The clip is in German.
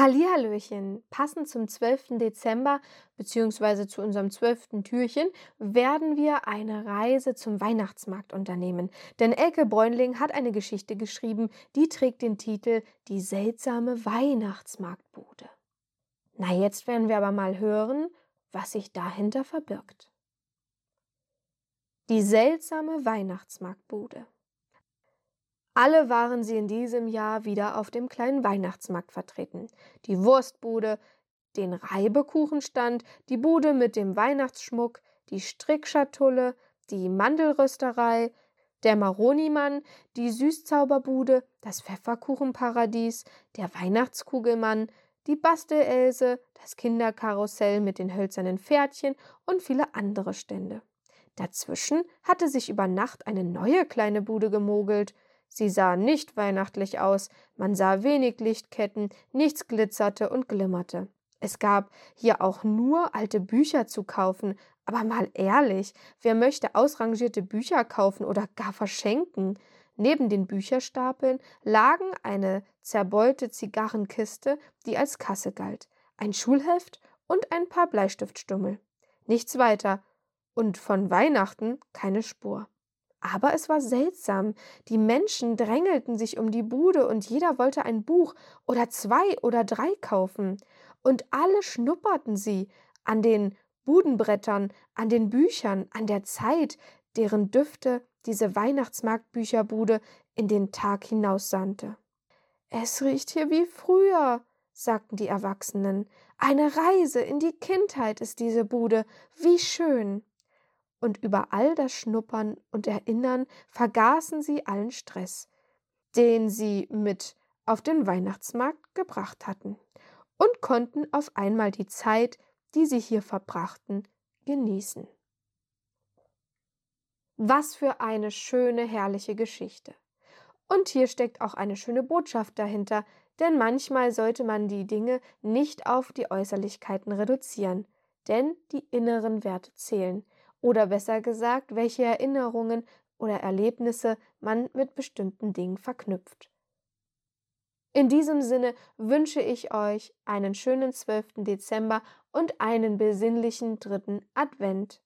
Hallihallöchen! Passend zum 12. Dezember bzw. zu unserem 12. Türchen werden wir eine Reise zum Weihnachtsmarkt unternehmen. Denn Elke Bräunling hat eine Geschichte geschrieben, die trägt den Titel Die seltsame Weihnachtsmarktbude. Na, jetzt werden wir aber mal hören, was sich dahinter verbirgt. Die seltsame Weihnachtsmarktbude. Alle waren sie in diesem Jahr wieder auf dem kleinen Weihnachtsmarkt vertreten. Die Wurstbude, den Reibekuchenstand, die Bude mit dem Weihnachtsschmuck, die Strickschatulle, die Mandelrösterei, der Maronimann, die Süßzauberbude, das Pfefferkuchenparadies, der Weihnachtskugelmann, die Bastelelse, das Kinderkarussell mit den hölzernen Pferdchen und viele andere Stände. Dazwischen hatte sich über Nacht eine neue kleine Bude gemogelt. Sie sah nicht weihnachtlich aus, man sah wenig Lichtketten, nichts glitzerte und glimmerte. Es gab hier auch nur alte Bücher zu kaufen, aber mal ehrlich, wer möchte ausrangierte Bücher kaufen oder gar verschenken? Neben den Bücherstapeln lagen eine zerbeulte Zigarrenkiste, die als Kasse galt, ein Schulheft und ein paar Bleistiftstummel. Nichts weiter, und von Weihnachten keine Spur. Aber es war seltsam. Die Menschen drängelten sich um die Bude und jeder wollte ein Buch oder zwei oder drei kaufen. Und alle schnupperten sie an den Budenbrettern, an den Büchern, an der Zeit, deren Düfte diese Weihnachtsmarktbücherbude in den Tag hinaussandte. Es riecht hier wie früher, sagten die Erwachsenen. Eine Reise in die Kindheit ist diese Bude. Wie schön und über all das Schnuppern und Erinnern vergaßen sie allen Stress, den sie mit auf den Weihnachtsmarkt gebracht hatten, und konnten auf einmal die Zeit, die sie hier verbrachten, genießen. Was für eine schöne, herrliche Geschichte. Und hier steckt auch eine schöne Botschaft dahinter, denn manchmal sollte man die Dinge nicht auf die Äußerlichkeiten reduzieren, denn die inneren Werte zählen, oder besser gesagt, welche Erinnerungen oder Erlebnisse man mit bestimmten Dingen verknüpft. In diesem Sinne wünsche ich euch einen schönen 12. Dezember und einen besinnlichen dritten Advent.